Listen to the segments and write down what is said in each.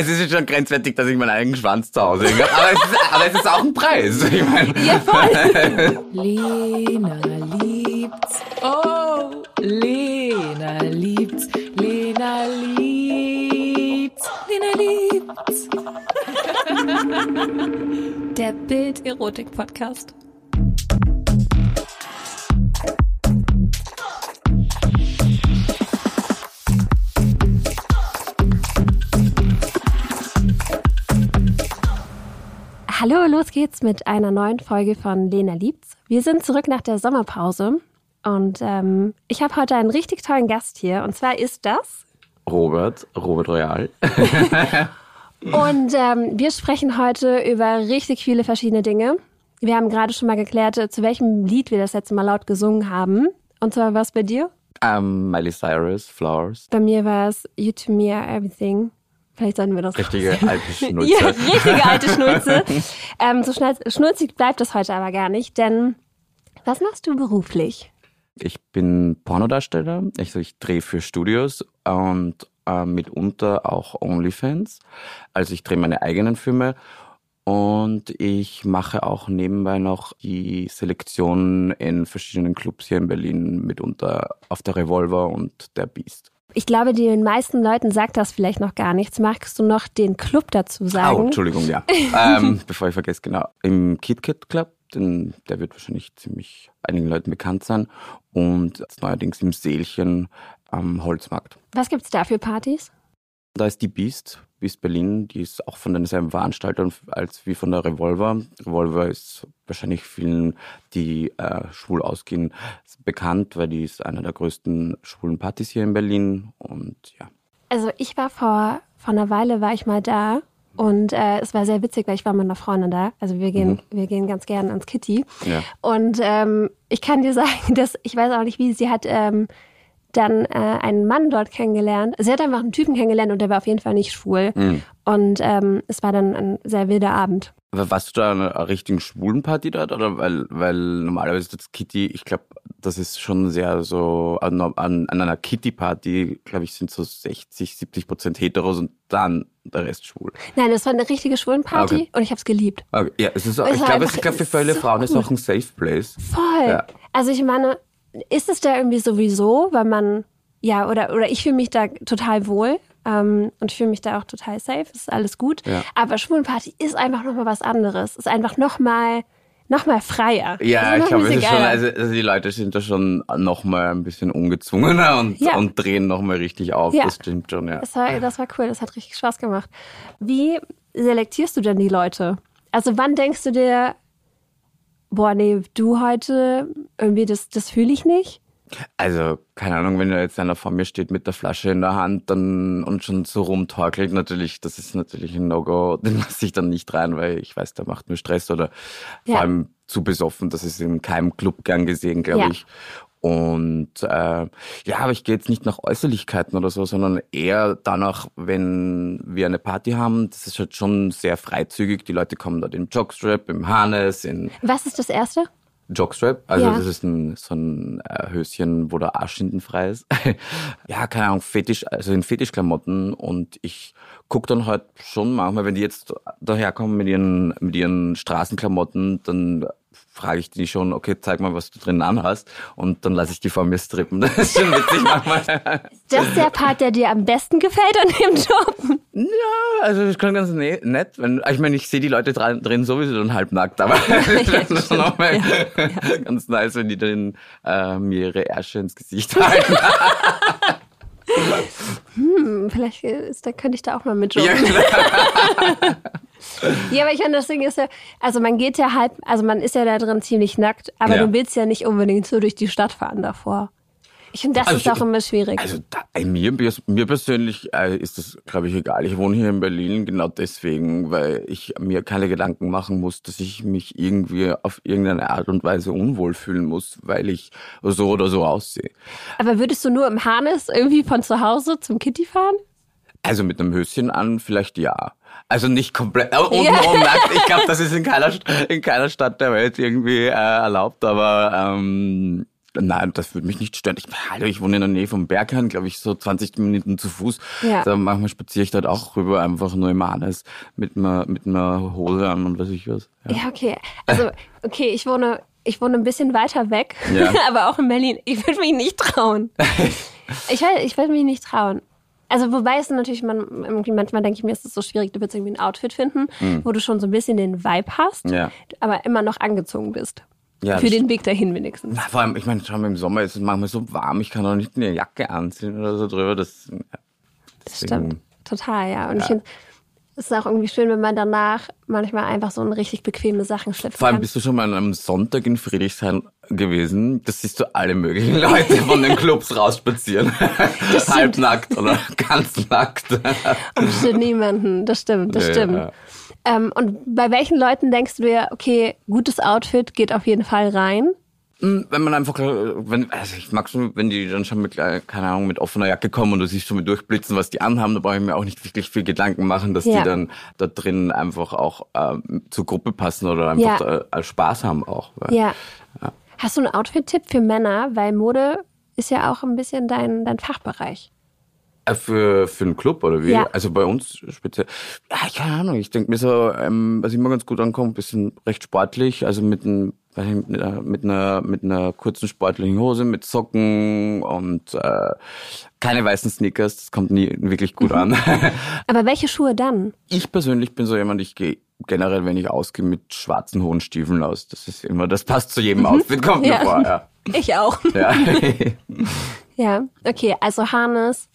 Es ist schon grenzwertig, dass ich meinen eigenen Schwanz zu Hause habe. Aber, es ist, aber es ist auch ein Preis. Ich meine. Ja, voll. Lena liebt's. Oh, Lena liebt's. Lena liebt's. Lena liebt's. Der Bild-Erotik-Podcast. Hallo, los geht's mit einer neuen Folge von Lena liebt's. Wir sind zurück nach der Sommerpause und ähm, ich habe heute einen richtig tollen Gast hier und zwar ist das Robert, Robert Royal. und ähm, wir sprechen heute über richtig viele verschiedene Dinge. Wir haben gerade schon mal geklärt, äh, zu welchem Lied wir das letzte Mal laut gesungen haben. Und zwar was bei dir? Um, Miley Cyrus, Flowers. Bei mir war es You to Me Are Everything. Vielleicht sollten wir das Richtige alte Schnulze. ja, richtige alte Schnulze. ähm, so schnell, schnulzig bleibt das heute aber gar nicht, denn was machst du beruflich? Ich bin Pornodarsteller. Also ich drehe für Studios und äh, mitunter auch OnlyFans. Also ich drehe meine eigenen Filme und ich mache auch nebenbei noch die Selektion in verschiedenen Clubs hier in Berlin, mitunter auf der Revolver und der Beast. Ich glaube, den meisten Leuten sagt das vielleicht noch gar nichts. Magst du noch den Club dazu sagen? Oh, Entschuldigung, ja. ähm, bevor ich vergesse, genau. Im KitKat Club, denn der wird wahrscheinlich ziemlich einigen Leuten bekannt sein. Und neuerdings im Seelchen am Holzmarkt. Was gibt's da für Partys? Da ist die Beast, Beast Berlin, die ist auch von denselben Veranstaltern als wie von der Revolver. Revolver ist wahrscheinlich vielen, die äh, schwul ausgehen, bekannt, weil die ist einer der größten schwulen Partys hier in Berlin und ja. Also ich war vor, vor einer Weile war ich mal da und äh, es war sehr witzig, weil ich war mit einer Freundin da. Also wir gehen, mhm. wir gehen ganz gerne ans Kitty. Ja. Und ähm, ich kann dir sagen, dass ich weiß auch nicht, wie sie hat ähm, dann äh, einen Mann dort kennengelernt. Sie hat einfach einen Typen kennengelernt und der war auf jeden Fall nicht schwul. Mhm. Und ähm, es war dann ein sehr wilder Abend. Aber warst du da an einer richtigen schwulen Party dort? Oder weil, weil normalerweise das Kitty, ich glaube, das ist schon sehr so, an, an, an einer Kitty-Party, glaube ich, sind so 60, 70 Prozent Heteros und dann der Rest schwul. Nein, das war eine richtige Schwulenparty Okay. und ich habe es geliebt. Okay. Ja, es ist auch, Es ich glaube, es glaub, für es viele so Frauen ist gut. auch ein Safe Place. Voll. Ja. Also ich meine, ist es da irgendwie sowieso, weil man, ja, oder, oder ich fühle mich da total wohl ähm, und fühle mich da auch total safe, ist alles gut. Ja. Aber Schwulenparty ist einfach nochmal was anderes. Ist einfach nochmal noch mal freier. Ja, ich glaube, es ist schon, also, also die Leute sind da schon noch mal ein bisschen ungezwungener und, Ja. und drehen noch mal richtig auf. Ja. Das stimmt schon, ja. Das war, das war cool, das hat richtig Spaß gemacht. Wie selektierst du denn die Leute? Also wann denkst du dir, boah, nee, du heute, irgendwie, das, das fühle ich nicht? Also, keine Ahnung, wenn jetzt einer vor mir steht mit der Flasche in der Hand dann und schon so rumtorkelt, natürlich, das ist natürlich ein No-Go. Den lasse ich dann nicht rein, weil ich weiß, der macht mir Stress oder vor Ja. allem zu besoffen. Das ist in keinem Club gern gesehen, glaube Ja. ich. Und äh, ja, aber ich gehe jetzt nicht nach Äußerlichkeiten oder so, sondern eher danach, wenn wir eine Party haben, das ist halt schon sehr freizügig. Die Leute kommen dort im Jockstrap, im Harness, in Was ist das Erste? Jockstrap. Also Ja. das ist ein, so ein äh, Höschen, wo der Arsch hinten frei ist. ja, keine Ahnung, Fetisch, also in Fetischklamotten. Und ich guck dann halt schon manchmal, wenn die jetzt daherkommen mit ihren, mit ihren Straßenklamotten, dann frage ich die schon, okay, zeig mal, was du drin anhast. Und dann lasse ich die vor mir strippen. Das ist schon witzig manchmal. Das ist der Part, der dir am besten gefällt an dem Job. Ja, also das klingt ganz ne nett. Wenn, ich meine, ich sehe die Leute drin sowieso dann halbnackt, aber das ist schon auch mal ganz nice, wenn die dann äh, mir ihre Ärsche ins Gesicht halten. Hm, vielleicht ist, da könnte ich da auch mal mitjobben. ja, Ja, aber ich meine, das Ding ist ja, also man geht ja halb, also man ist ja da drin ziemlich nackt, aber Ja. du willst ja nicht unbedingt so durch die Stadt fahren davor. Ich finde, das Also ist auch immer schwierig. Also da, mir, mir persönlich äh, ist das, glaube ich, egal. Ich wohne hier in Berlin genau deswegen, weil ich mir keine Gedanken machen muss, dass ich mich irgendwie auf irgendeine Art und Weise unwohl fühlen muss, weil ich so oder so aussehe. aber würdest du nur im Harness irgendwie von zu Hause zum Kitty fahren? Also mit einem Höschen an, vielleicht ja. Also nicht komplett, aber Ja. untenrum nackt. Ich glaube, das ist in keiner, in keiner Stadt der Welt irgendwie äh, erlaubt, aber ähm, Nein, das würde mich nicht stören. Ich, hallo, ich wohne in der Nähe vom Berghain, glaube ich, so 20 Minuten zu Fuß. Ja. Da manchmal spaziere ich dort auch rüber, einfach nur im Harness mit einer, mit einer Hose an und weiß ich was. Ja. Ja, okay. Also, okay, ich wohne, ich wohne ein bisschen weiter weg, Ja. aber auch in Berlin. Ich würde mich nicht trauen. ich will, ich würde mich nicht trauen. Also, wobei es natürlich, man, irgendwie manchmal denke ich mir, ist es so schwierig, du willst irgendwie ein Outfit finden, wo du schon so ein bisschen den Vibe hast, Mhm. Ja. aber immer noch angezoung bist. Ja, Für den Weg dahin wenigstens. Na, vor allem, ich meine, schau mal, im Sommer ist es manchmal so warm, ich kann auch nicht eine Jacke anziehen oder so drüber. Das, ja, Das stimmt. Total, ja. Und ich finde, es ist auch irgendwie schön, wenn man danach manchmal einfach so in richtig bequeme Sachen schlüpfen Vor allem kann. bist du schon mal an einem Sonntag in Friedrichshain gewesen. Das siehst du alle möglichen Leute von den Clubs rausspazieren. Halbnackt oder ganz nackt. Und bestimmt niemanden. Das stimmt, das Ja, stimmt. Ja. Ähm, und bei welchen Leuten denkst du dir, okay, gutes Outfit geht auf jeden Fall rein? Hm, Wenn man einfach, äh, wenn, also ich mag schon, wenn die dann schon mit, äh, keine Ahnung, mit offener Jacke kommen und du siehst schon mit durchblitzen, was die anhaben, da brauche ich mir auch nicht wirklich viel Gedanken machen, dass Ja. die dann da drin einfach auch ähm, zur Gruppe passen oder einfach Ja. äh, Spaß haben auch. weil- Ja. Hast du einen Outfit-Tipp für Männer? Weil Mode ist ja auch ein bisschen dein, dein Fachbereich. Äh, Für, für einen Club oder wie? Ja. Also bei uns speziell. Ja, keine Ahnung. Ich denke mir so, ähm, was immer ganz gut ankommt, bisschen recht sportlich. Also mit, nicht, mit, einer, mit, einer, mit einer kurzen sportlichen Hose, mit Socken und äh, keine weißen Sneakers. Das kommt nie wirklich gut an. Aber welche Schuhe dann? ich persönlich bin so jemand, ich gehe generell, wenn ich ausgehe, mit schwarzen hohen Stiefeln aus. Das ist immer, das passt zu jedem Outfit, kommt mir Ja. vor. Ja. Ich auch. Ja. Ja, okay, also Harness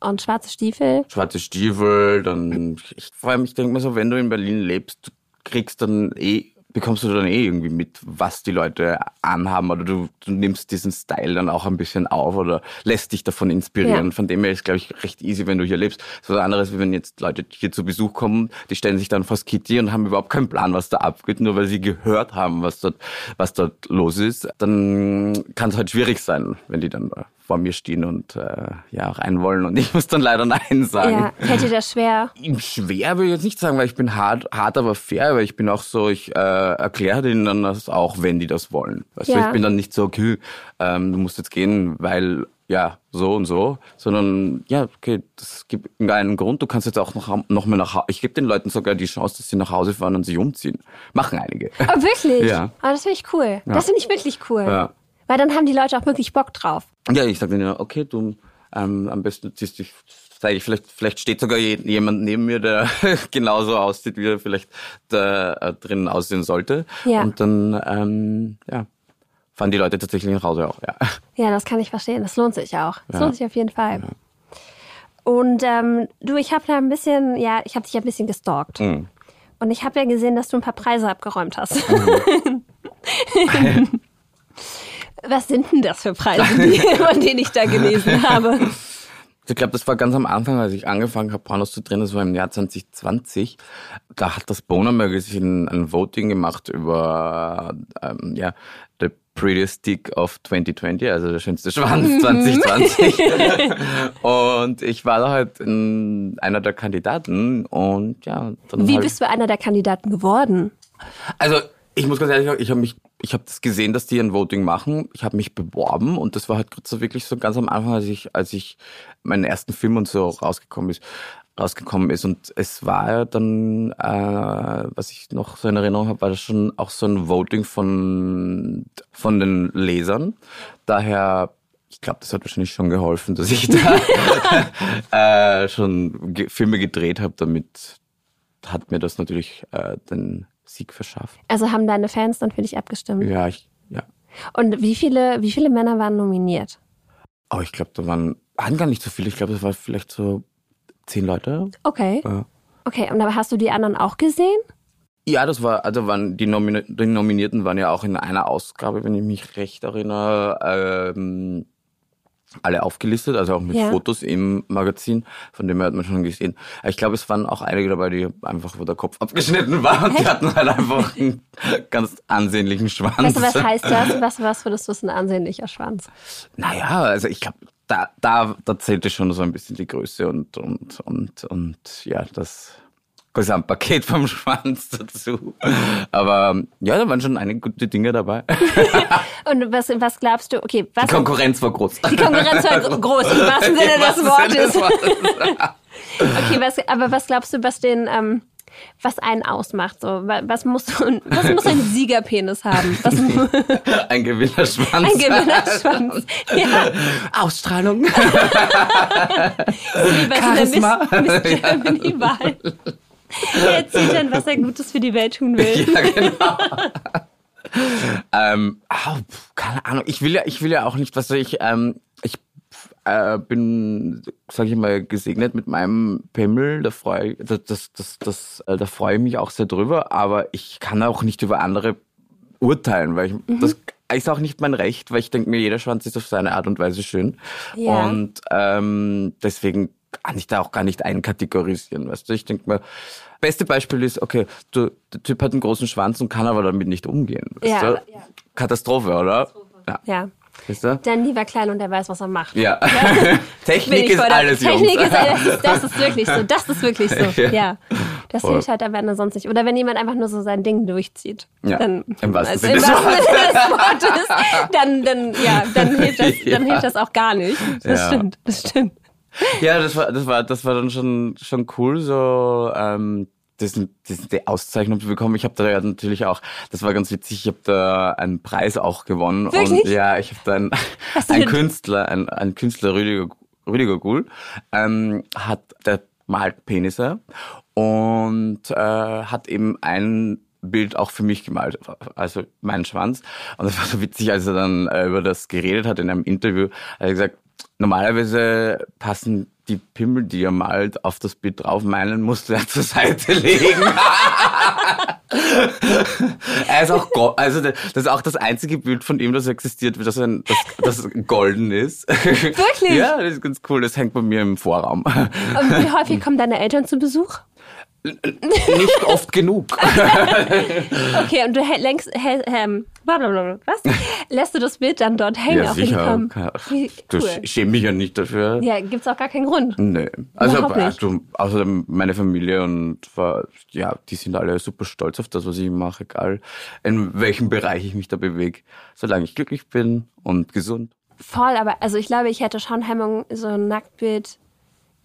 und schwarze Stiefel. schwarze Stiefel, dann ich, vor allem ich denke mir so, wenn du in Berlin lebst, du kriegst dann eh bekommst du dann eh irgendwie mit, was die Leute anhaben oder du, du nimmst diesen Style dann auch ein bisschen auf oder lässt dich davon inspirieren. Ja. Von dem her ist, glaube ich, recht easy, wenn du hier lebst. So was anderes, wie wenn jetzt Leute hier zu Besuch kommen, die stellen sich dann vors Kitty und haben überhaupt keinen Plan, was da abgeht, nur weil sie gehört haben, was dort, was dort los ist. Dann kann es halt schwierig sein, wenn die dann vor mir stehen und äh, ja rein wollen und ich muss dann leider Nein sagen. Ja, fällt dir das schwer? Schwer würde ich jetzt nicht sagen, weil ich bin hart, hart aber fair, weil ich bin auch so, ich äh, erkläre denen dann das auch, wenn die das wollen. Du, Ja. ich bin dann nicht so, okay, ähm, du musst jetzt gehen, weil ja, so und so, sondern ja, okay, das gibt einen Grund, du kannst jetzt auch noch, noch mal nach Hause, ich gebe den Leuten sogar die Chance, dass sie nach Hause fahren und sich umziehen. Machen einige. Oh, wirklich? Ja. Aber das finde ich cool. Das finde ich wirklich cool. Ja. Weil dann haben die Leute auch wirklich Bock drauf. Ja, ich sage denen, okay, du ähm, am besten ziehst dich, zeige ich, vielleicht, vielleicht steht sogar je, jemand neben mir, der genauso aussieht, wie er vielleicht da äh, drinnen aussehen sollte. Ja. Und dann, ähm, ja, fahren die Leute tatsächlich nach Hause auch, ja. Ja, das kann ich verstehen. Das lohnt sich auch. Das Ja. lohnt sich auf jeden Fall. Und ähm, du, ich habe da ein bisschen, ja, ich habe dich ein bisschen gestalkt. Mhm. Und ich habe ja gesehen, dass du ein paar Preise abgeräumt hast. Mhm. Was sind denn das für Preise, die, von denen ich da gelesen habe? Ich glaube, das war ganz am Anfang, als ich angefangen habe, Pornos zu drehen, das war im Jahr 2020. Da hat das Boner Magazine ein Voting gemacht über ähm, ja, The Prettiest Dick of 2020, also der schönste Schwanz 2020. und ich war da halt in einer der Kandidaten und ja, dann Wie bist du einer der Kandidaten geworden? also ich muss ganz ehrlich sagen, ich habe mich, ich habe das gesehen, dass die ein Voting machen. Ich habe mich beworben und das war halt gerade so wirklich so ganz am Anfang, als ich, als ich meinen ersten Film und so rausgekommen ist, rausgekommen ist und es war ja dann, äh, was ich noch so in Erinnerung habe, war das schon auch so ein Voting von von den Lesern. Daher ich glaube, das hat wahrscheinlich schon geholfen, dass ich da äh, schon Filme gedreht habe. Damit hat mir das natürlich äh, den Sieg verschafft. Also haben deine Fans dann für dich abgestimmt. Ja, ich, ja. Und wie viele, wie viele Männer waren nominiert? Aber ich glaube, da waren, waren gar nicht so viele. Ich glaube, das waren vielleicht so zehn Leute. Okay. Ja. Okay, und aber hast du die anderen auch gesehen? Ja, das war, also waren die, Nomini die Nominierten waren ja auch in einer Ausgabe, wenn ich mich recht erinnere, ähm, alle aufgelistet, also auch mit Ja. Fotos im Magazin, von dem her hat man schon gesehen. Ich glaube, es waren auch einige dabei, die einfach, wo der Kopf abgeschnitten war und die hatten halt einfach einen ganz ansehnlichen Schwanz. Weißt du, was heißt das? Was, was würdest du ist ein ansehnlicher Schwanz? Naja, also ich glaube, da, da, da zählte schon so ein bisschen die Größe und, und, und, und ja, das Gesamtpaket vom Schwanz dazu. Aber ja, da waren schon einige gute Dinge dabei. Und was, was glaubst du? Okay, was? Die Konkurrenz war groß. Die Konkurrenz war groß, im wahrsten Sinne des Wortes. okay, was, aber was glaubst du, was den, ähm, was einen ausmacht? So, was muss, was muss ein Siegerpenis haben? Was, ein Gewinnerschwanz. Ein Gewinnerschwanz. Ja. Ausstrahlung. Charisma. Miss, Miss Germany-Wahl. Er erzählt dann, was er Gutes für die Welt tun will. Ja, genau. ähm, oh, keine Ahnung. Ich will ja, ich will ja auch nicht, was ich, ähm, ich äh, bin, sage ich mal, gesegnet mit meinem Pimmel. Da freue das, das, das, das, äh, da freue ich mich auch sehr drüber. Aber ich kann auch nicht über andere urteilen, weil ich, mhm. das ist auch nicht mein Recht, weil ich denke mir, jeder Schwanz ist auf seine Art und Weise schön. Ja. Und ähm, deswegen kann ich da auch gar nicht einkategorisieren, weißt du? Ich denke mir, beste Beispiel ist, okay, du, der Typ hat einen großen Schwanz und kann aber damit nicht umgehen. Weißt ja, du? ja. Katastrophe, oder? Katastrophe. Ja. ja. Weißt du? Dann lieber klein und er weiß, was er macht. Ja. ja. Technik ist alles, Technik Jungs. ist alles, das ist wirklich so. Das ist wirklich so. Ja. Das Voll. hilft halt am Ende sonst nicht. Oder wenn jemand einfach nur so sein Ding durchzieht. Ja. Dann, Im wahrsten also, Sinne des Wortes. Dann, dann, ja, dann hilft das, dann hilft das auch gar nicht. Das stimmt. Das stimmt. Ja, das war, das war, das war dann schon, schon cool, so, ähm, das sind, das sind die Auszeichnung bekommen. Ich habe da ja natürlich auch, das war ganz witzig, ich habe da einen Preis auch gewonnen. Wirklich? Und ja, ich habe da einen, einen Künstler, ein, ein Künstler, Rüdiger, Rüdiger Gull, ähm, hat, der malt Penisse und äh, hat eben ein Bild auch für mich gemalt, also mein Schwanz. Und das war so witzig, als er dann äh, über das geredet hat in einem Interview, hat er gesagt, normalerweise passen die Pimmel, die er malt, auf das Bild drauf. Meinen musste er zur Seite legen. ist auch, also das ist auch das einzige Bild von ihm, das existiert, das, ein, das, das golden ist. Wirklich? Ja, das ist ganz cool. Das hängt bei mir im Vorraum. Und wie häufig kommen deine Eltern zu Besuch? Nicht oft genug. okay, und du längst, ähm, blablabla, was? Lässt du das Bild dann dort hängen? Ja, sicher. Wie, cool. Ich schäme mich ja nicht dafür. Ja, gibt's auch gar keinen Grund. Nee. Also, also außerdem meine Familie und ja, die sind alle super stolz auf das, was ich mache, egal in welchem Bereich ich mich da bewege. Solange ich glücklich bin und gesund. Voll, aber also ich glaube, ich hätte schon Hemmung, so ein Nacktbild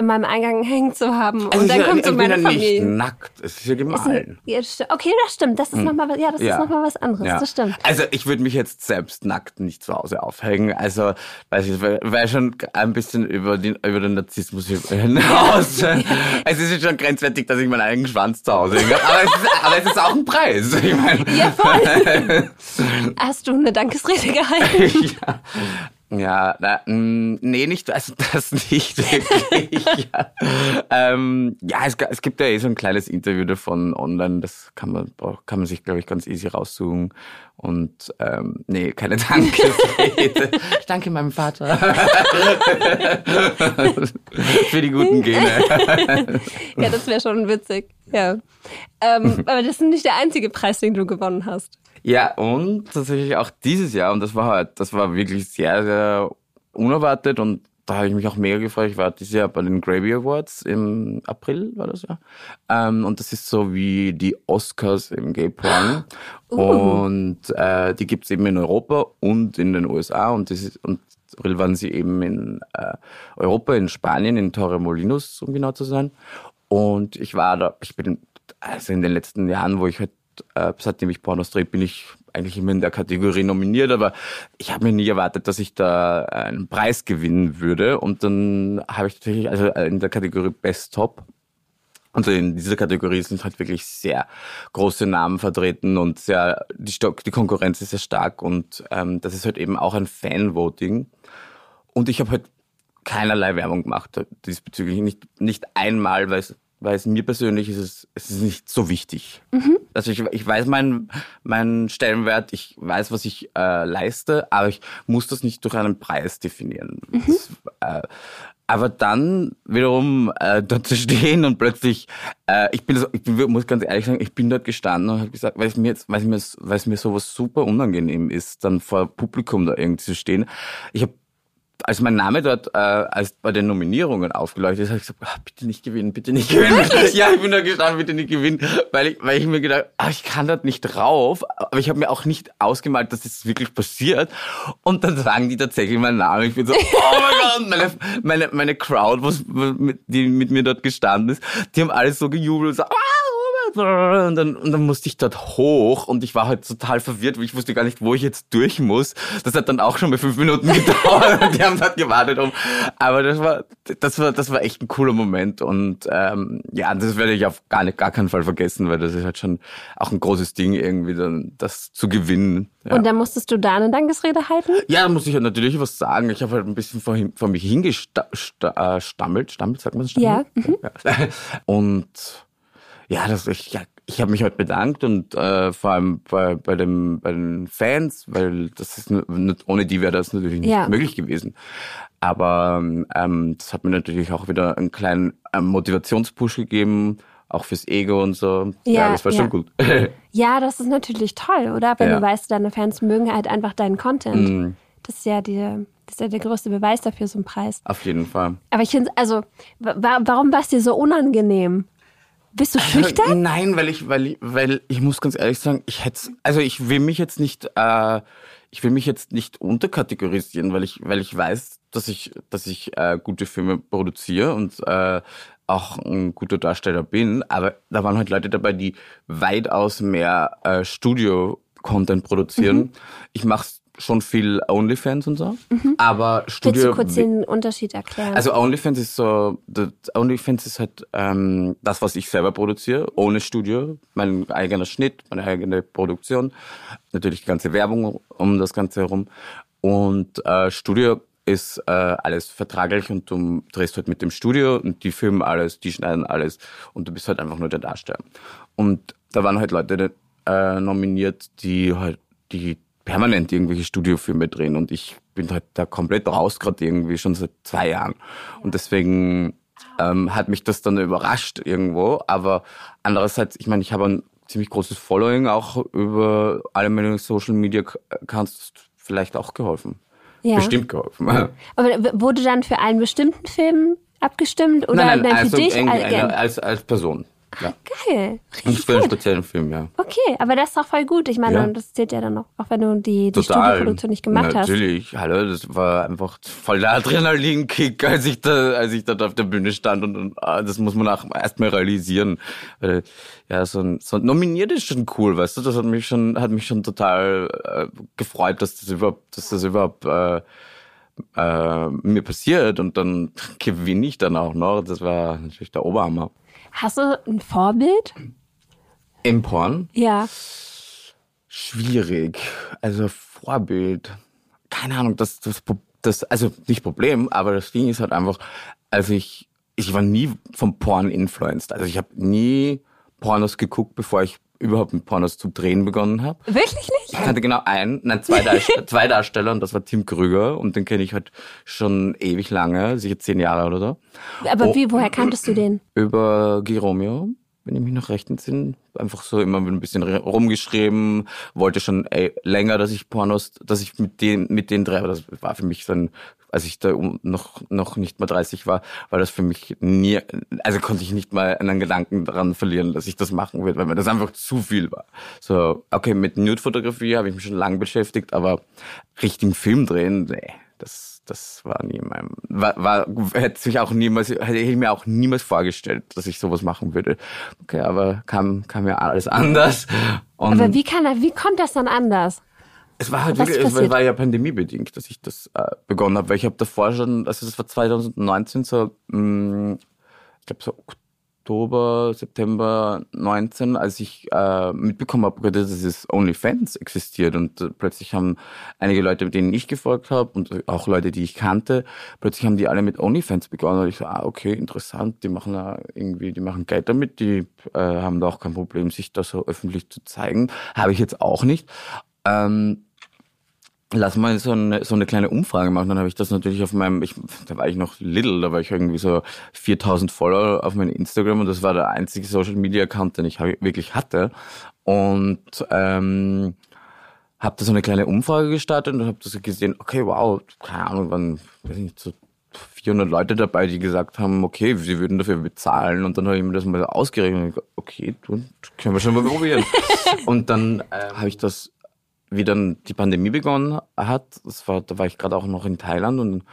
in meinem Eingang hängen zu haben. Also und dann ja, kommt so meine ja Familie. nicht nackt, es ist ja gemahlen. Ja, okay, das stimmt. Das ist hm. nochmal was, ja, das Ja. ist noch mal was anderes. Ja. Das stimmt. Also ich würde mich jetzt selbst nackt nicht zu Hause aufhängen. Also weiß ich, weil schon ein bisschen über den über den Narzissmus hinaus. Es ist jetzt schon grenzwertig, dass ich meinen eigenen Schwanz zu Hause hänge. Aber es ist, aber es ist auch ein Preis. Ich meine, Ja, voll. Hast du eine Dankesrede gehalten? ja. Ja, na, mh, nee, nicht, also das nicht wirklich. ja, ähm, ja es, es gibt ja eh so ein kleines Interview davon online, das kann man, kann man sich, glaube ich, ganz easy raussuchen. Und ähm, nee, keine Dankesrede. Ich danke meinem Vater für die guten Gene. ja, das wäre schon witzig. Ja. Ähm, aber das ist nicht der einzige Preis, den du gewonnen hast. Ja, und tatsächlich auch dieses Jahr, und das war halt, das war wirklich sehr, sehr unerwartet und da habe ich mich auch mega gefreut. Ich war dieses Jahr bei den Gravy Awards im April, war das ja. Ähm, und das ist so wie die Oscars im Gay Porn. Uh. Und äh, die gibt's eben in Europa und in den USA. Und das ist, und April waren sie eben in äh, Europa, in Spanien, in Torremolinos, um genau zu sein. Und ich war da, ich bin, also in den letzten Jahren, wo ich halt, äh, seitdem ich Pornos drehe, bin ich eigentlich immer in der Kategorie nominiert, aber ich habe mir nie erwartet, dass ich da einen Preis gewinnen würde. Und dann habe ich tatsächlich, also in der Kategorie Best Top, also in dieser Kategorie sind halt wirklich sehr große Namen vertreten und sehr, die, Stock, die Konkurrenz ist sehr stark und ähm, das ist halt eben auch ein Fan-Voting. Und ich habe halt keinerlei Werbung gemacht diesbezüglich. Nicht, nicht einmal, weil es, weil es mir persönlich ist es, es ist nicht so wichtig. Also ich, ich weiß meinen meinen Stellenwert, ich weiß, was ich äh, leiste, aber ich muss das nicht durch einen Preis definieren. Das, äh, aber dann wiederum äh, dort zu stehen und plötzlich, äh, ich bin, so, ich bin, muss ganz ehrlich sagen, ich bin dort gestanden und habe gesagt, weil es mir jetzt, weil es mir, weil es mir sowas super unangenehm ist, dann vor Publikum da irgendwie zu stehen. Ich habe als mein Name dort äh, als bei den Nominierungen aufgeleuchtet ist, habe ich gesagt, ah, bitte nicht gewinnen, bitte nicht gewinnen. Wirklich? Ja, ich bin da gestanden, bitte nicht gewinnen, weil ich, weil ich mir gedacht, ah, ich kann dort nicht drauf, aber ich habe mir auch nicht ausgemalt, dass das wirklich passiert. Und dann sagen die tatsächlich meinen Namen. Ich bin so, oh mein Gott, meine, meine, meine Crowd, was, die mit mir dort gestanden ist, die haben alles so gejubelt, so, ah, und dann, und dann musste ich dort hoch und ich war halt total verwirrt, weil ich wusste gar nicht, wo ich jetzt durch muss. Das hat dann auch schon mal fünf Minuten gedauert. die haben halt gewartet um. Aber das war, das war, das war echt ein cooler Moment und ähm, ja, das werde ich auf gar nicht, gar keinen Fall vergessen, weil das ist halt schon auch ein großes Ding irgendwie, dann das zu gewinnen. Ja. Und dann musstest du da eine Dankesrede halten? Ja, da musste ich halt natürlich was sagen. Ich habe halt ein bisschen vor, vor mich hingestammelt, stammelt, sagt man das? Ja. Mhm. Und ja, das, ich, ja, ich habe mich heute bedankt und äh, vor allem bei, bei, dem, bei den Fans, weil das ist nicht, ohne die wäre das natürlich nicht ja. möglich gewesen. Aber ähm, das hat mir natürlich auch wieder einen kleinen ähm, Motivationspush gegeben, auch fürs Ego und so. Ja, ja das war ja. schon gut. ja, das ist natürlich toll, oder? Wenn du weißt, deine Fans mögen halt einfach deinen Content. Mm. Das ist ja die, das ist ja der größte Beweis dafür, so ein Preis. Auf jeden Fall. Aber ich finde, also, warum war es dir so unangenehm? Bist du schüchtern? Nein, weil ich, weil ich, weil ich muss ganz ehrlich sagen, ich hätte, also ich will mich jetzt nicht, äh, ich will mich jetzt nicht unterkategorisieren, weil ich, weil ich weiß, dass ich, dass ich äh, gute Filme produziere und äh, auch ein guter Darsteller bin. Aber da waren halt Leute dabei, die weitaus mehr äh, Studio-Content produzieren. Mhm. Ich mache schon viel OnlyFans und so. Mhm. Aber Studio. Willst du kurz den Unterschied erklären? Also OnlyFans ist so, OnlyFans ist halt ähm, das, was ich selber produziere, ohne Studio, mein eigener Schnitt, meine eigene Produktion, natürlich die ganze Werbung um das Ganze herum. Und äh, Studio ist äh, alles vertraglich und du drehst halt mit dem Studio und die filmen alles, die schneiden alles und du bist halt einfach nur der Darsteller. Und da waren halt Leute äh, nominiert, die halt die permanent irgendwelche Studiofilme drehen und ich bin halt da komplett raus gerade irgendwie schon seit zwei Jahren und deswegen ähm, hat mich das dann überrascht irgendwo, aber andererseits, ich meine, ich habe ein ziemlich großes Following auch über alle meine Social Media Accounts vielleicht auch geholfen. Ja. Bestimmt geholfen. Aber wurde dann für einen bestimmten Film abgestimmt oder nein, nein, also für dich? Als, als Person. Ja. Geil. Richtig für einen speziellen Film, ja. Okay, aber das ist doch voll gut. Ich meine, ja. das zählt ja dann noch, auch wenn du die, die Studioproduktion nicht gemacht Natürlich. hast. Natürlich, hallo, das war einfach voll der Adrenalinkick, als ich da, als ich da auf der Bühne stand und, und ah, das muss man auch erstmal realisieren. Ja, so ein, so ein nominiert ist schon cool, weißt du? Das hat mich schon, hat mich schon total äh, gefreut, dass das überhaupt, dass das überhaupt äh, äh, mir passiert und dann gewinne ich dann auch noch. Das war natürlich der Oberhammer. Hast du ein Vorbild? Im Porn? Ja. Schwierig. Also Vorbild. Keine Ahnung, das, das, das, also nicht Problem, aber das Ding ist halt einfach, also ich, ich war nie vom Porn influenced. Also ich habe nie Pornos geguckt, bevor ich überhaupt mit Pornos zu drehen begonnen habe. Wirklich nicht? Ich kannte genau einen, nein, zwei, Darsteller, zwei Darsteller und das war Tim Krüger und den kenne ich halt schon ewig lange, sicher zehn Jahre oder so. Aber oh, wie, woher kanntest du den? Über Giromeo, wenn ich mich noch recht entsinne. Einfach so immer ein bisschen rumgeschrieben, wollte schon ey, länger, dass ich Pornos, dass ich mit denen, mit denen drehe. Das war für mich so ein als ich da noch, noch nicht mal 30 war, war das für mich nie, also konnte ich nicht mal einen Gedanken daran verlieren, dass ich das machen würde, weil mir das einfach zu viel war. So, okay, mit Nude-Fotografie habe ich mich schon lange beschäftigt, aber richtigen Film drehen, nee, das, das war nie in meinem, war, war, hätte sich auch niemals, hätte ich mir auch niemals vorgestellt, dass ich sowas machen würde. Okay, aber kam, kam ja alles anders. Und aber wie kann, wie kommt das dann anders? Es war halt wirklich, es war ja pandemiebedingt, dass ich das äh, begonnen habe, weil ich habe davor schon, also das war 2019 so, mh, mm, ich glaube so Oktober, September 19, als ich äh, mitbekommen habe, dass es OnlyFans existiert und äh, plötzlich haben einige Leute, denen ich gefolgt habe und auch Leute, die ich kannte, plötzlich haben die alle mit OnlyFans begonnen und ich so, ah, okay, interessant, die machen da irgendwie, die machen Geld damit, die äh, haben da auch kein Problem, sich da so öffentlich zu zeigen. Habe ich jetzt auch nicht. Ähm, lass mal so eine, so eine kleine Umfrage machen. Dann habe ich das natürlich auf meinem, ich, da war ich noch little, da war ich irgendwie so 4000 Follower auf meinem Instagram und das war der einzige Social Media Account, den ich wirklich hatte. Und ähm, habe da so eine kleine Umfrage gestartet und habe das gesehen, okay, wow, keine Ahnung, waren, weiß nicht, so 400 Leute dabei, die gesagt haben, okay, sie würden dafür bezahlen. Und dann habe ich mir das mal ausgerechnet. Okay, du, können wir schon mal probieren. und dann äh, habe ich das, wie dann die Pandemie begonnen hat, das war, da war ich gerade auch noch in Thailand und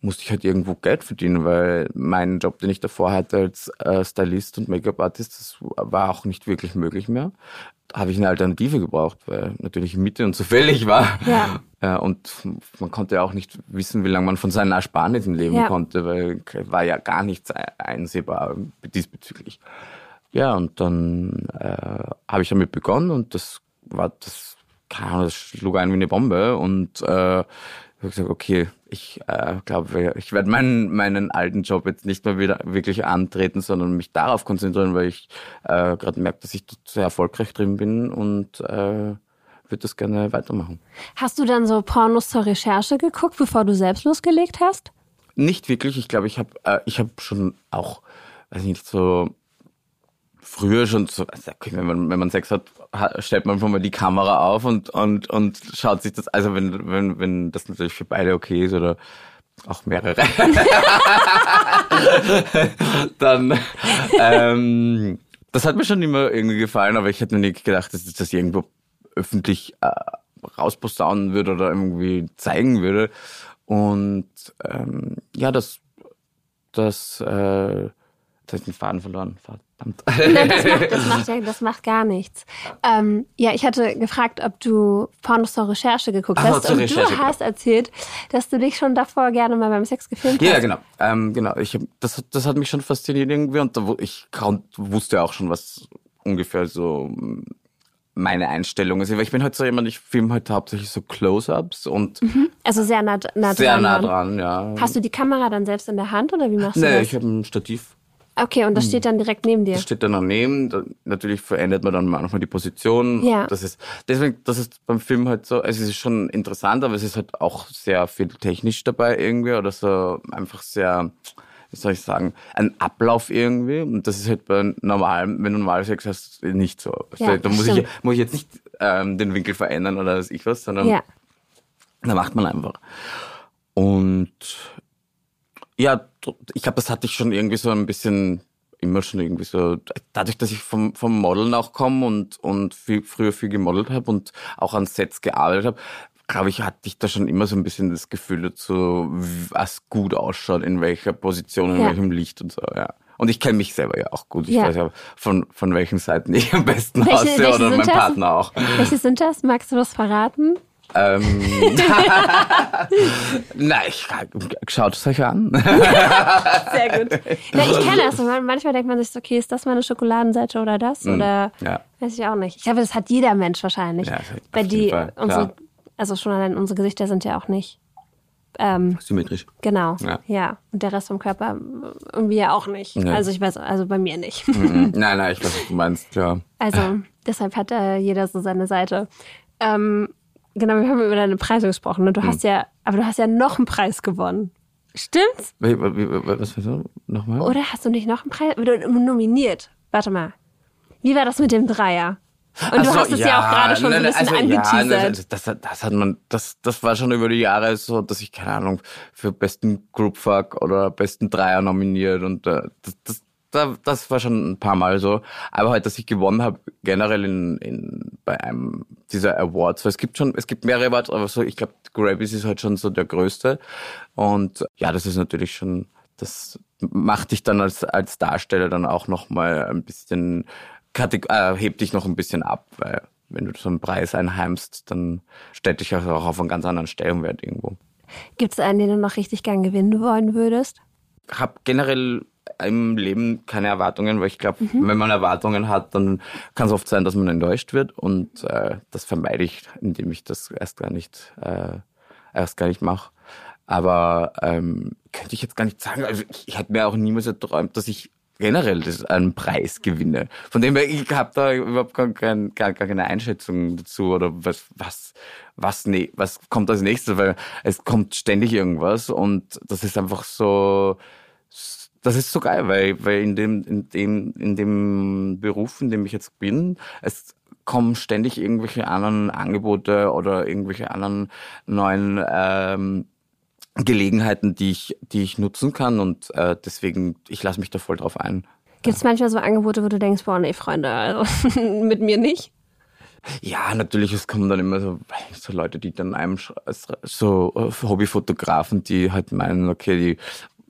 musste ich halt irgendwo Geld verdienen, weil mein Job, den ich davor hatte als äh, Stylist und Make-up-Artist, das war auch nicht wirklich möglich mehr. Da habe ich eine Alternative gebraucht, weil natürlich Mitte und so fällig war. Ja. Äh, und man konnte ja auch nicht wissen, wie lange man von seinen Ersparnissen leben ja. konnte, weil war ja gar nichts einsehbar diesbezüglich. Ja, und dann äh, habe ich damit begonnen und das war das, keine Ahnung, das schlug ein wie eine Bombe und äh, ich habe gesagt, okay, ich äh, glaube, ich werde meinen, meinen alten Job jetzt nicht mehr wieder wirklich antreten, sondern mich darauf konzentrieren, weil ich äh, gerade merke, dass ich sehr erfolgreich drin bin und äh, würde das gerne weitermachen. Hast du dann so Pornos zur Recherche geguckt, bevor du selbst losgelegt hast? Nicht wirklich. Ich glaube, ich habe äh, ich hab schon auch, weiß nicht, so früher schon so, also wenn man, wenn man Sex hat, stellt man einfach mal die Kamera auf und, und, und schaut sich das, also wenn, wenn, wenn das natürlich für beide okay ist oder auch mehrere, dann, ähm, das hat mir schon immer irgendwie gefallen, aber ich hätte mir nicht gedacht, dass ich das irgendwo öffentlich äh, rausposaunen würde oder irgendwie zeigen würde. Und ähm, ja, das, das, äh, habe ich den Faden verloren. Verdammt. Nein, das macht, das macht, ja, das macht gar nichts. Ähm, ja, ich hatte gefragt, ob du Pornos zur Recherche geguckt Ach, hast. Und Recherche, du hast erzählt, dass du dich schon davor gerne mal beim Sex gefilmt ja, hast. Ja, genau. Ähm, genau. Ich, das, das hat mich schon fasziniert irgendwie und da, ich wusste auch schon, was ungefähr so meine Einstellung ist. Weil ich bin halt so jemand, ich filme halt hauptsächlich so Close-Ups und. Mhm. Also sehr nah, nah sehr dran. Sehr nah dran, ja. Hast du die Kamera dann selbst in der Hand oder wie machst du nee, das? Nee, ich habe ein Stativ. Okay, und das hm. steht dann direkt neben dir? Das steht dann daneben. Natürlich verändert man dann manchmal die Position. Ja. Das ist, deswegen, das ist beim Film halt so, also es ist schon interessant, aber es ist halt auch sehr viel technisch dabei irgendwie oder so einfach sehr, wie soll ich sagen, ein Ablauf irgendwie. Und das ist halt bei normalem, wenn du normal Sex hast, nicht so. Also ja, da muss ich, muss ich jetzt nicht ähm, den Winkel verändern oder was ich was, sondern ja. da macht man einfach. Und ja, ich glaube, das hatte ich schon irgendwie so ein bisschen immer schon irgendwie so, dadurch, dass ich vom, vom Modeln auch komme und, und viel, früher viel gemodelt habe und auch an Sets gearbeitet habe, glaube ich, hatte ich da schon immer so ein bisschen das Gefühl dazu, was gut ausschaut, in welcher Position, in ja. welchem Licht und so, ja. Und ich kenne mich selber ja auch gut. Ich ja. weiß ja, von, von welchen Seiten ich am besten welche, aussehe oder mein? Partner auch. Welche sind das? Magst du das verraten? Ähm, na, ich, schaut es euch an. Sehr gut. Na, ich kenne das. Manchmal denkt man sich so, okay, ist das meine Schokoladenseite oder das? Mm, oder ja. weiß ich auch nicht. Ich glaube, das hat jeder Mensch wahrscheinlich. Ja, Bei die, Fall, unsere, also schon allein unsere Gesichter sind ja auch nicht ähm, symmetrisch. Genau. Ja. ja. Und der Rest vom Körper irgendwie ja auch nicht. Ja. Also ich weiß, also bei mir nicht. nein, nein, ich weiß, was du meinst, ja. Also deshalb hat äh, jeder so seine Seite. Ähm, Genau, wir haben über deine Preise gesprochen. Ne? Du hm. hast ja, aber du hast ja noch einen Preis gewonnen. Stimmt's? Was war das? Nochmal? Oder hast du nicht noch einen Preis? Du nominiert. Warte mal. Wie war das mit dem Dreier? Und du so, hast es ja, ja auch gerade schon so ein bisschen also, angeteasert. Ja, das, das, das, hat man, das, das war schon über die Jahre so, dass ich, keine Ahnung, für besten Groupfuck oder besten Dreier nominiert und äh, das, das, das war schon ein paar Mal so. Aber halt, dass ich gewonnen habe, generell in, in, bei einem dieser Awards. Weil es gibt schon, es gibt mehrere Awards, aber so, ich glaube, Grammys ist halt schon so der größte. Und ja, das ist natürlich schon, das macht dich dann als, als Darsteller dann auch nochmal ein bisschen, äh, hebt dich noch ein bisschen ab, weil wenn du so einen Preis einheimst, dann stellt dich auch auf einen ganz anderen Stellenwert irgendwo. Gibt es einen, den du noch richtig gern gewinnen wollen würdest? Hab generell im Leben keine Erwartungen, weil ich glaube, mhm. wenn man Erwartungen hat, dann kann es oft sein, dass man enttäuscht wird und äh, das vermeide ich, indem ich das erst gar nicht äh, erst gar nicht mache. Aber ähm, könnte ich jetzt gar nicht sagen. Also ich, ich hätte mir auch niemals erträumt, dass ich generell das, einen Preis gewinne. Von dem her, ich habe da überhaupt gar, kein, gar, gar keine Einschätzung dazu oder was was was ne, was kommt als nächstes, weil es kommt ständig irgendwas und das ist einfach so das ist so geil, weil, weil in dem, in dem, in dem Beruf, in dem ich jetzt bin, es kommen ständig irgendwelche anderen Angebote oder irgendwelche anderen neuen ähm, Gelegenheiten, die ich, die ich nutzen kann und äh, deswegen, ich lasse mich da voll drauf ein. Gibt es manchmal so Angebote, wo du denkst, boah, nee, Freunde, also mit mir nicht? Ja, natürlich, es kommen dann immer so, so Leute, die dann einem so äh, Hobbyfotografen, die halt meinen, okay,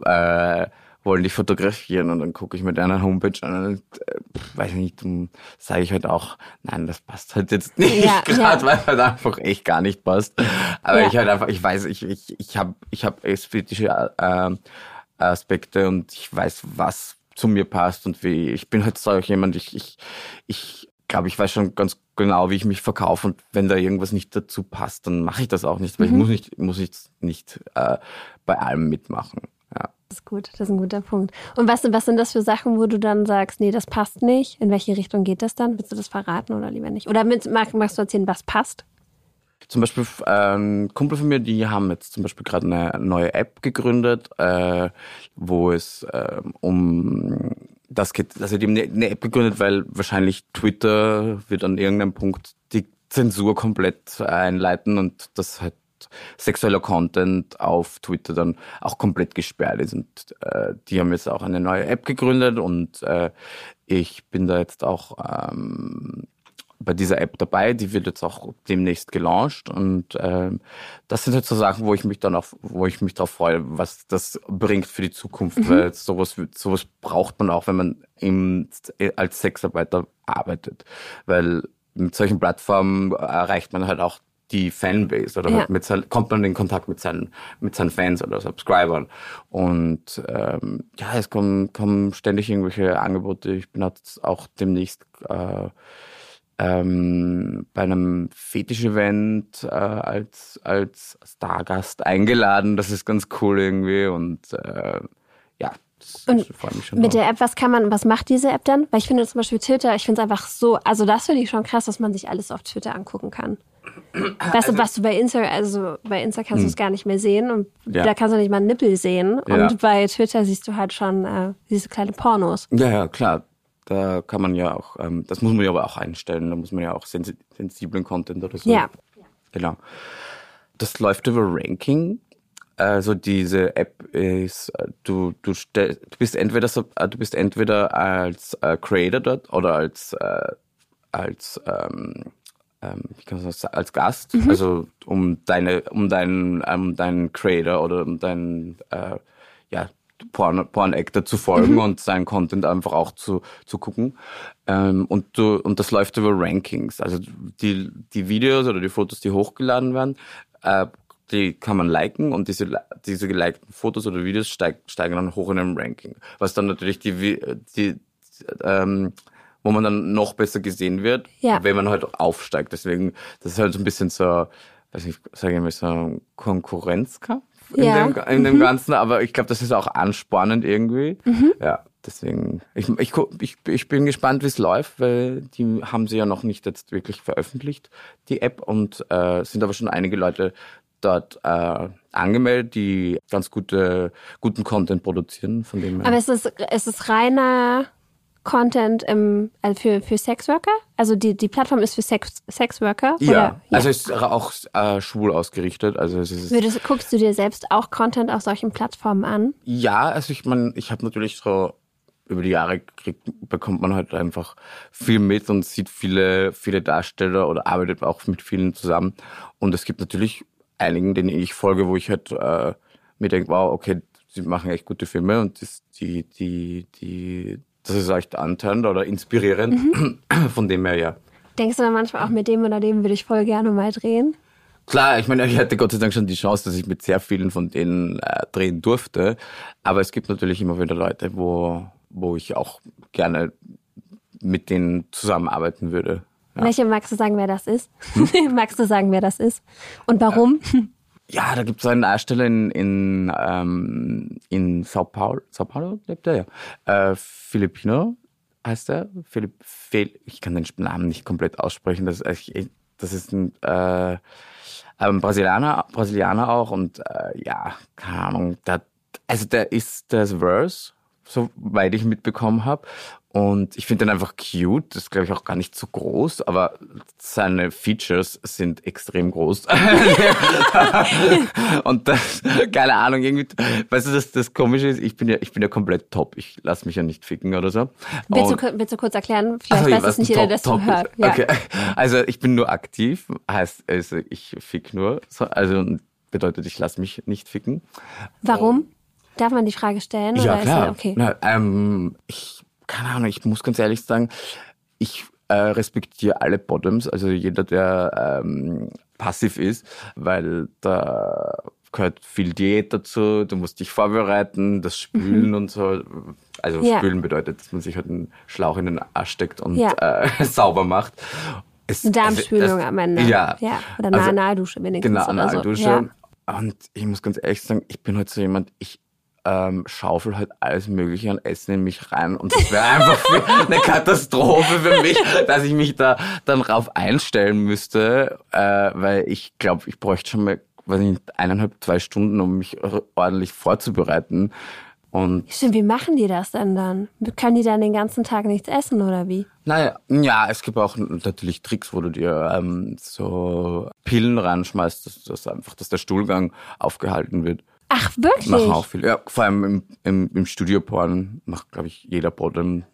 die äh, wollen dich fotografieren und dann gucke ich mir deine Homepage an und äh, weiß nicht, dann sage ich halt auch, nein, das passt halt jetzt nicht ja, gerade, ja. weil es halt einfach echt gar nicht passt. Aber ja. ich halt einfach, ich weiß, ich, ich, ich habe ich hab ästhetische äh, Aspekte und ich weiß, was zu mir passt und wie, ich bin halt so jemand, ich, ich, ich glaube, ich weiß schon ganz genau, wie ich mich verkaufe und wenn da irgendwas nicht dazu passt, dann mache ich das auch nicht, weil mhm. ich muss nicht, muss ich nicht äh, bei allem mitmachen. Ja. Das ist gut, das ist ein guter Punkt. Und was, was sind das für Sachen, wo du dann sagst, nee, das passt nicht? In welche Richtung geht das dann? Willst du das verraten oder lieber nicht? Oder mit, mag, magst du erzählen, was passt? Zum Beispiel ähm, Kumpel von mir, die haben jetzt zum Beispiel gerade eine neue App gegründet, äh, wo es äh, um das geht, also die haben eine App gegründet, weil wahrscheinlich Twitter wird an irgendeinem Punkt die Zensur komplett einleiten und das halt sexueller Content auf Twitter dann auch komplett gesperrt ist. Und äh, die haben jetzt auch eine neue App gegründet und äh, ich bin da jetzt auch ähm, bei dieser App dabei. Die wird jetzt auch demnächst gelauncht und äh, das sind halt so Sachen, wo ich mich dann auch, wo ich mich darauf freue, was das bringt für die Zukunft, mhm. weil sowas, sowas braucht man auch, wenn man im, als Sexarbeiter arbeitet, weil mit solchen Plattformen erreicht man halt auch die Fanbase oder ja. mit, kommt man in Kontakt mit seinen, mit seinen Fans oder Subscribern. Und ähm, ja, es kommen, kommen ständig irgendwelche Angebote. Ich bin jetzt auch demnächst äh, ähm, bei einem Fetisch-Event äh, als, als Stargast eingeladen. Das ist ganz cool irgendwie und äh, ja, und mit der App, was kann man, was macht diese App dann? Weil ich finde zum Beispiel Twitter, ich finde es einfach so, also das finde ich schon krass, dass man sich alles auf Twitter angucken kann. Weißt du, also was du bei Insta, also bei Insta kannst du es hm. gar nicht mehr sehen und ja. da kannst du nicht mal einen Nippel sehen. Und ja. bei Twitter siehst du halt schon äh, diese kleine Pornos. Ja, ja, klar. Da kann man ja auch, ähm, das muss man ja aber auch einstellen. Da muss man ja auch sensiblen Content oder so. Ja. Genau. Das läuft über Ranking. Also diese App ist, du, du, du bist entweder so, äh, du bist entweder als äh, Creator dort oder als, äh, als ähm, ähm, wie kann man sagen, als Gast, mhm. also um deine, um deinen, um deinen Creator oder um deinen äh, ja, Porn, Porn Actor zu folgen mhm. und seinen Content einfach auch zu, zu gucken. Ähm, und, du, und das läuft über Rankings. Also die, die Videos oder die Fotos, die hochgeladen werden, äh, die kann man liken und diese, diese gelikten Fotos oder Videos steig, steigen dann hoch in einem Ranking. Was dann natürlich die, die, ähm, wo man dann noch besser gesehen wird, ja. wenn man halt aufsteigt. Deswegen, das ist halt so ein bisschen so, weiß nicht, sage ich mal, so ein Konkurrenzkampf in, ja. dem, in mhm. dem Ganzen, aber ich glaube, das ist auch anspannend irgendwie. Mhm. Ja, deswegen, ich, ich, ich, ich bin gespannt, wie es läuft, weil die haben sie ja noch nicht jetzt wirklich veröffentlicht, die App, und äh, sind aber schon einige Leute dort äh, angemeldet, die ganz gute, guten Content produzieren. Von dem aber es ist, es ist reiner Content im, also für, für Sexworker? Also die, die Plattform ist für Sex, Sexworker? Ja, oder? ja. also ist auch äh, schwul ausgerichtet. Also es ist Würdest, guckst du dir selbst auch Content auf solchen Plattformen an? Ja, also ich meine, ich habe natürlich so über die Jahre kriegt, bekommt man halt einfach viel mit und sieht viele, viele Darsteller oder arbeitet auch mit vielen zusammen. Und es gibt natürlich einigen, denen ich folge, wo ich halt äh, mir denke, wow, okay, sie machen echt gute Filme und das, die, die, die, das ist echt antörend oder inspirierend. Mhm. Von dem her, ja. Denkst du dann manchmal auch mit dem oder dem würde ich voll gerne mal drehen? Klar, ich meine, ich hatte Gott sei Dank schon die Chance, dass ich mit sehr vielen von denen äh, drehen durfte. Aber es gibt natürlich immer wieder Leute, wo, wo ich auch gerne mit denen zusammenarbeiten würde. Ja. Welche magst du sagen, wer das ist? Hm? magst du sagen, wer das ist? Und warum? Ja. Ja, da gibt es einen Darsteller in, in, ähm, in Sao Paulo. Sao Paulo lebt er, ja. Äh, Filipino heißt er. Philipp, Fel ich kann den Namen nicht komplett aussprechen. Das, ist, das ist ein, äh, ein Brasilianer, Brasilianer auch und äh, ja, keine Ahnung. Der, also der ist das Verse soweit ich mitbekommen habe. Und ich finde den einfach cute. Das ist, glaube ich, auch gar nicht so groß, aber seine Features sind extrem groß. und das, keine Ahnung, irgendwie, weißt du, das, das Komische ist, ich bin ja, ich bin ja komplett top. Ich lasse mich ja nicht ficken oder so. Willst, du, willst du kurz erklären? Vielleicht also, weiß es nicht jeder, der das hört. Ja. Okay. Also ich bin nur aktiv, heißt also ich fick nur. Also bedeutet, ich lasse mich nicht ficken. Warum? Darf man die Frage stellen? Ja, klar. okay. Na, ähm, ich keine Ahnung, ich muss ganz ehrlich sagen, ich äh, respektiere alle Bottoms, also jeder, der ähm, passiv ist, weil da gehört viel Diät dazu, du musst dich vorbereiten, das Spülen mhm. und so. Also ja. Spülen bedeutet, dass man sich halt einen Schlauch in den Arsch steckt und ja. äh, sauber macht. Es, Eine Darmspülung am Ende. Ja. ja. Oder eine also, Analdusche wenigstens. Genau, Analdusche. So. Ja. Und ich muss ganz ehrlich sagen, ich bin halt so jemand, ich ähm, schaufel halt alles Mögliche an Essen in mich rein und das wäre einfach eine Katastrophe für mich, dass ich mich da dann drauf einstellen müsste, äh, weil ich glaube, ich bräuchte schon mal, weiß nicht, eineinhalb, zwei Stunden, um mich ordentlich vorzubereiten. Und Stimmt, wie machen die das denn dann? Können die dann den ganzen Tag nichts essen oder wie? Naja, ja, es gibt auch natürlich Tricks, wo du dir ähm, so Pillen reinschmeißt, dass, dass einfach, dass der Stuhlgang aufgehalten wird. Ach, wirklich? Machen auch viele. Ja, vor allem im, im, im Studioporn macht, glaube ich, jeder Bottom.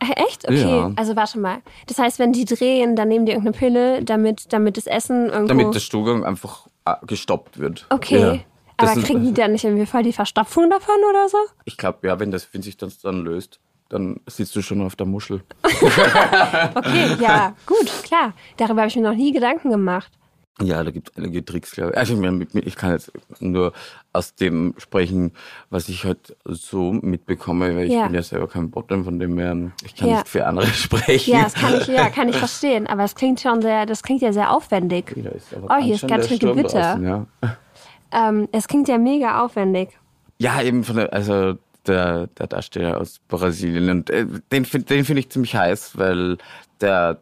Echt? Okay. Ja. Also warte mal. Das heißt, wenn die drehen, dann nehmen die irgendeine Pille, damit, damit das Essen irgendwo... Damit der Stuhlgang einfach äh, gestoppt wird. Okay. Ja. Aber das kriegen die dann nicht irgendwie voll die Verstopfung davon oder so? Ich glaube, ja, wenn, das, wenn sich das dann löst, dann sitzt du schon auf der Muschel. okay, ja, gut, klar. Darüber habe ich mir noch nie Gedanken gemacht. Ja, da gibt es einige Tricks, glaube ich. Also ich kann jetzt nur aus dem sprechen, was ich halt so mitbekomme, weil ich ja. bin ja selber kein Bottom, von dem her, ich kann ja. nicht für andere sprechen. Ja, das kann ich, ja, kann ich verstehen. Aber es klingt schon sehr, das klingt ja sehr aufwendig. oh, hier ist ganz schön Gewitter. Draußen, ja. ähm, es klingt ja mega aufwendig. Ja, eben von der, also der, der Darsteller aus Brasilien. Und äh, den, den finde ich ziemlich heiß, weil der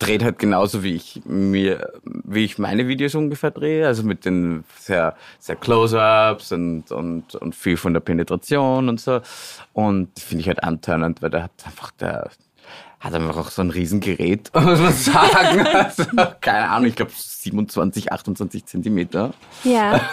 dreht halt genauso wie ich mir, wie ich meine Videos ungefähr drehe, also mit den sehr, sehr Close-ups und, und, und viel von der Penetration und so. Und finde ich halt antörnend, weil der hat einfach, der hat einfach auch so ein Riesengerät, muss man sagen. also, keine Ahnung, ich glaube 27, 28 Zentimeter. Ja.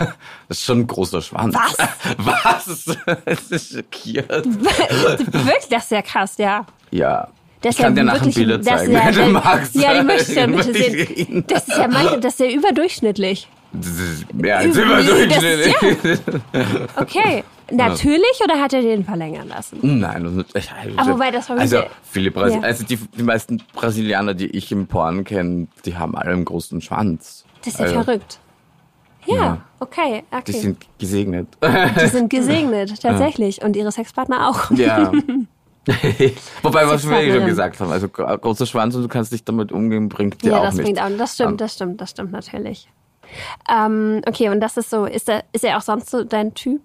Das ist schon ein großer Schwanz. Was? Was? Das ist schockiert. Wirklich, das ist ja krass, ja. Ja. Das ich kann ja dir nachher Bilder zeigen, ja, wenn du magst. Ja, die möchte ich ja bitte sehen. Das ist ja, manche, das ist ja überdurchschnittlich. Das ist mehr als überdurchschnittlich. Ja. Okay. Natürlich oder hat er den verlängern lassen? Nein, das ist, aber wobei das war Also viele Brasi ja. also die, die meisten Brasilianer, die ich im Porn kenne, die haben alle einen großen Schwanz. Das ist ja also, verrückt. Ja, ja, okay, okay. Die sind gesegnet. Die sind gesegnet, tatsächlich. Und ihre Sexpartner auch. Ja. Wobei, was wir eh schon gesagt haben, also großer Schwanz und du kannst dich damit umgehen, bringt dir ja, auch das Bringt auch, das stimmt, das stimmt, das stimmt natürlich. Ähm, okay, und das ist so, ist er, ist er auch sonst so dein Typ?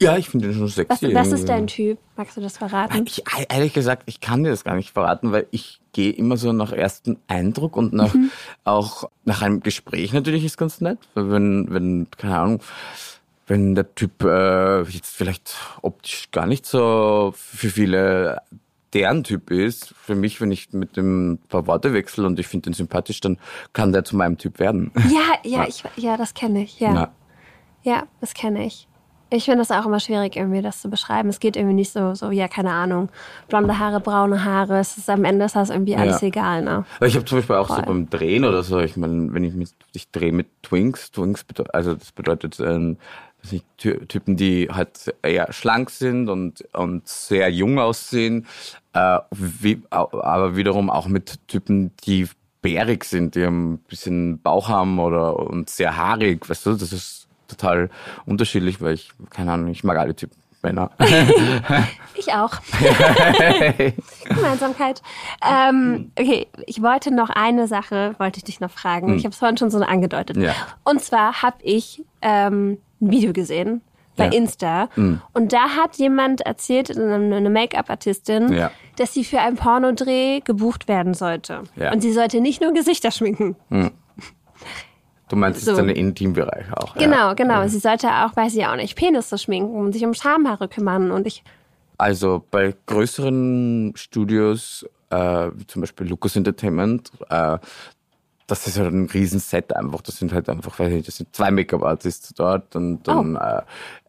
Ja, ich finde ihn schon sexy. Was, was ist dein Typ? Magst du das verraten? Ich, ehrlich gesagt, ich kann dir das gar nicht verraten, weil ich gehe immer so nach ersten Eindruck und nach, mhm. auch nach einem Gespräch natürlich ist ganz nett. Wenn, wenn, keine Ahnung, wenn der Typ äh, jetzt vielleicht optisch gar nicht so für viele deren Typ ist, für mich, wenn ich mit dem ein paar Worte wechsle und ich finde den sympathisch, dann kann der zu meinem Typ werden. Ja, ja, ja. Ich, ja das kenne ich, ja. ja. Ja, das kenne ich. Ich finde das auch immer schwierig, irgendwie das zu beschreiben. Es geht irgendwie nicht so, so ja, keine Ahnung, blonde Haare, braune Haare. Es ist am Ende ist das irgendwie alles ja. egal, ne? Ich habe zum Beispiel auch Voll. so beim Drehen oder so, ich meine, wenn ich mich, ich drehe mit Twinks, Twinks, also das bedeutet, ähm, Typen, die halt eher schlank sind und, und sehr jung aussehen, äh, wie, aber wiederum auch mit Typen, die bärig sind, die ein bisschen Bauch haben oder und sehr haarig, weißt du, das ist total unterschiedlich, weil ich, keine Ahnung, ich mag alle Typen. Männer. ich auch. Gemeinsamkeit. Ähm, okay, ich wollte noch eine Sache, wollte ich dich noch fragen. Hm. Ich habe es vorhin schon so angedeutet. Ja. Und zwar habe ich ähm, ein Video gesehen bei ja. Insta. Mhm. Und da hat jemand erzählt, eine Make-up-Artistin, ja. dass sie für einen Pornodreh gebucht werden sollte. Ja. Und sie sollte nicht nur Gesichter schminken. Mhm. Du meinst so. ist dann Intimbereich auch. Genau, genau. Sie sollte auch, weiß ich auch nicht, Penisse schminken und sich um Schamhaare kümmern. Und ich Also bei größeren Studios, äh, wie zum Beispiel Lucas Entertainment, äh, das ist halt ein Riesenset einfach. Das sind halt einfach, weiß ich nicht, das sind zwei Make-up-Artists dort und dann oh. äh,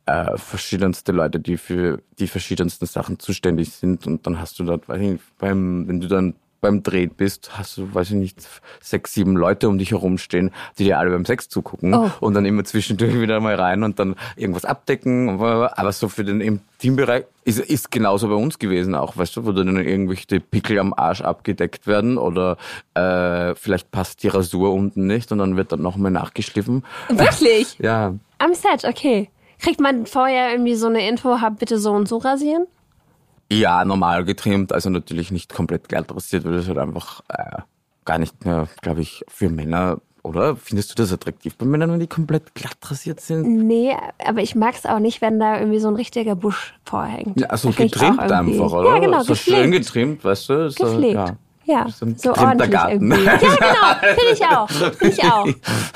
äh, verschiedenste Leute, die für die verschiedensten Sachen zuständig sind. Und dann hast du dort, weiß ich nicht, beim, wenn du dann beim Dreh bist, hast du, weiß ich nicht, sechs, sieben Leute um dich herumstehen, die dir alle beim Sex zugucken oh. und dann immer zwischendurch wieder mal rein und dann irgendwas abdecken. Aber so für den Teambereich ist, ist genauso bei uns gewesen auch, weißt du, wo dann irgendwelche Pickel am Arsch abgedeckt werden oder äh, vielleicht passt die Rasur unten nicht und dann wird dann nochmal nachgeschliffen. Wirklich? ja. Am Set, okay. Kriegt man vorher irgendwie so eine Info, hab bitte so und so rasieren? Ja, normal getrimmt, also natürlich nicht komplett glatt rasiert, weil das halt einfach äh, gar nicht mehr, glaube ich, für Männer oder? Findest du das attraktiv bei Männern, wenn die komplett glatt rasiert sind? Nee, aber ich mag es auch nicht, wenn da irgendwie so ein richtiger Busch vorhängt. Ja, also getrimmt einfach, oder? Ja, genau, so gepflegt. schön getrimmt, weißt du? So, gepflegt. Ja. Ja, so, so ordentlich Garten. irgendwie. Ja, genau, finde ich auch. Finde ich auch.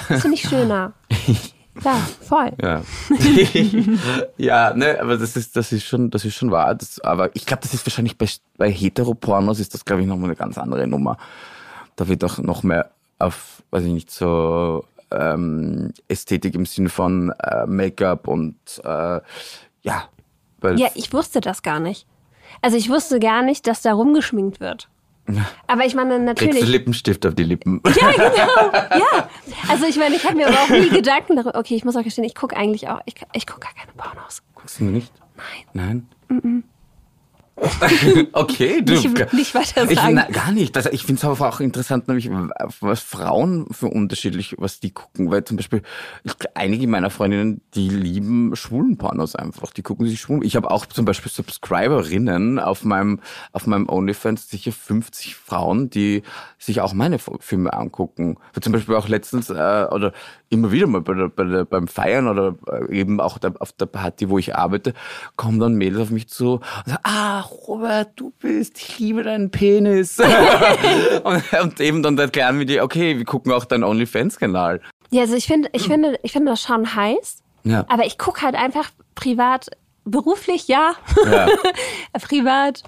Finde ich schöner. Ja, voll. Ja. ja, ne, aber das ist, das ist schon, das ist schon wahr. Das, aber ich glaube, das ist wahrscheinlich bei, bei Heteropornos ist das, glaube ich, nochmal eine ganz andere Nummer. Da wird auch noch mehr auf, weiß ich nicht, so ähm, Ästhetik im Sinne von äh, Make-up und äh, ja. ja, ich wusste das gar nicht. Also ich wusste gar nicht, dass da rumgeschminkt wird. Aber ich meine natürlich. Kriegst du Lippenstift auf die Lippen. Ja, genau. Ja. Also ich meine, ich habe mir aber auch nie Gedanken darüber. Okay, ich muss auch gestehen, ich gucke eigentlich auch. Ich, ich gucke gar keine Pornos. Guckst du nicht? Nein. Nein? Mm -mm. okay, du. Nicht, nicht weiter sagen. Ich, na, gar nicht. Also ich finde es aber auch interessant, nämlich, was Frauen für unterschiedlich, was die gucken. Weil zum Beispiel, ich, einige meiner Freundinnen, die lieben schwulen Pornos einfach. Die gucken sich schwulen. Ich habe auch zum Beispiel Subscriberinnen auf meinem, auf meinem OnlyFans, sicher 50 Frauen, die sich auch meine Filme angucken. Zum Beispiel auch letztens, äh, oder immer wieder mal bei der, bei der, beim Feiern oder äh, eben auch der, auf der Party, wo ich arbeite, kommen dann Mädels auf mich zu und sagen, ah, Robert, du bist, ich liebe deinen Penis. und, und, eben dann erklären wir dir, okay, wir gucken auch deinen OnlyFans-Kanal. Ja, also ich finde, ich finde, ich finde das schon heiß. Ja. Aber ich gucke halt einfach privat, beruflich ja, ja. privat.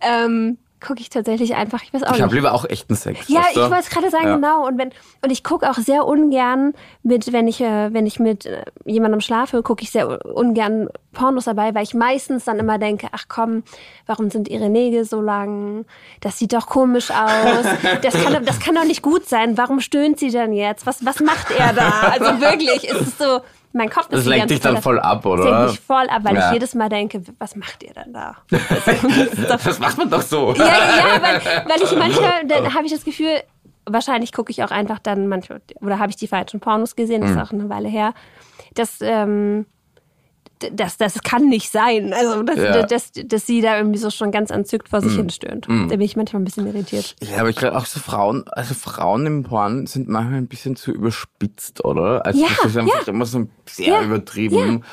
Ähm, gucke ich tatsächlich einfach, ich weiß auch ich habe lieber auch echten Sex. Ja, ich wollte es gerade sagen, ja. genau. Und wenn und ich gucke auch sehr ungern mit, wenn ich äh, wenn ich mit äh, jemandem schlafe, gucke ich sehr ungern Pornos dabei, weil ich meistens dann immer denke, ach komm, warum sind ihre Nägel so lang? Das sieht doch komisch aus. Das kann, das kann doch nicht gut sein. Warum stöhnt sie denn jetzt? Was was macht er da? Also wirklich, ist es so mein Kopf ist Das lenkt dich dann voll ab, oder? Das lenkt mich voll ab, weil ja. ich jedes Mal denke, was macht ihr denn da? das, das macht man doch so. Ja, ja, weil, weil ich manchmal, dann habe ich das Gefühl, wahrscheinlich gucke ich auch einfach dann manchmal, oder habe ich die falschen Pornos gesehen, das ist mhm. auch eine Weile her, dass ähm, das, das kann nicht sein. Also, dass, ja. dass, dass sie da irgendwie so schon ganz entzückt vor sich mm. hinstöhnt. Mm. Da bin ich manchmal ein bisschen irritiert. Ja, aber ich glaube auch so Frauen, also Frauen im Porn sind manchmal ein bisschen zu überspitzt, oder? Also ja, das ist einfach ja. immer so sehr übertrieben.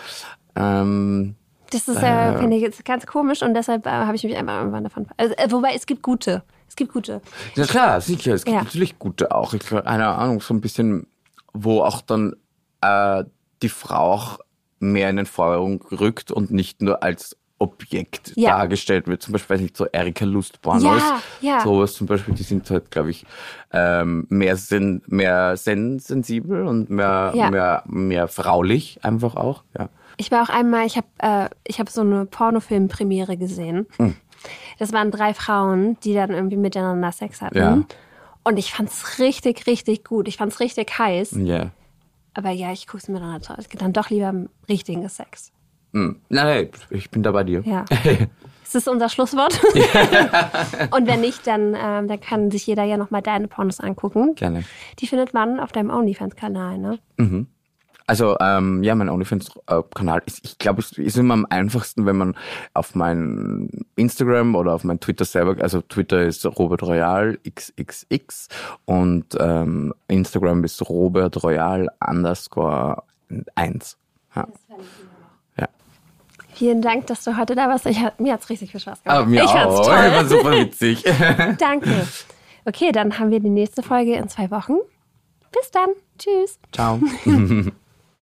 Ähm, das ist, äh, äh, finde ich, ganz komisch und deshalb äh, habe ich mich einfach irgendwann davon. Also, äh, wobei es gibt gute. Es gibt gute. Ja klar, sicher. Es gibt natürlich gute auch. Ich keine Ahnung, so ein bisschen, wo auch dann äh, die Frau auch mehr in den Vordergrund rückt und nicht nur als Objekt ja. dargestellt wird. Zum Beispiel, weiß nicht, so Erika Lustpornos. Ja, ja. Sowas zum Beispiel, die sind halt, glaube ich, ähm, mehr, sen mehr sen sensibel und mehr, ja. mehr, mehr fraulich einfach auch. Ja. Ich war auch einmal, ich habe äh, ich hab so eine Pornofilmpremiere gesehen. Hm. Das waren drei Frauen, die dann irgendwie miteinander Sex hatten. Ja. Und ich fand's richtig, richtig gut. Ich fand's richtig heiß. Ja. Aber ja, ich gucke es mir dann halt dann doch lieber im richtigen Sex. Hm. Nein, ich bin da bei dir. Ja. Ist das unser Schlusswort? Und wenn nicht, dann, ähm, dann kann sich jeder ja nochmal deine Pornos angucken. Gerne. Die findet man auf deinem OnlyFans-Kanal, ne? Mhm. Also ähm, ja, mein OnlyFans-Kanal ist, ich glaube, es ist immer am einfachsten, wenn man auf mein Instagram oder auf mein Twitter selber, also Twitter ist Robert Royal XXX und ähm, Instagram ist Robert Royal underscore 1. Ja. ja. Vielen Dank, dass du heute da warst. Ich, mir hat es richtig viel Spaß gemacht. Aber mir ich auch. Toll. War super witzig. Danke. Okay, dann haben wir die nächste Folge in zwei Wochen. Bis dann. Tschüss. Ciao.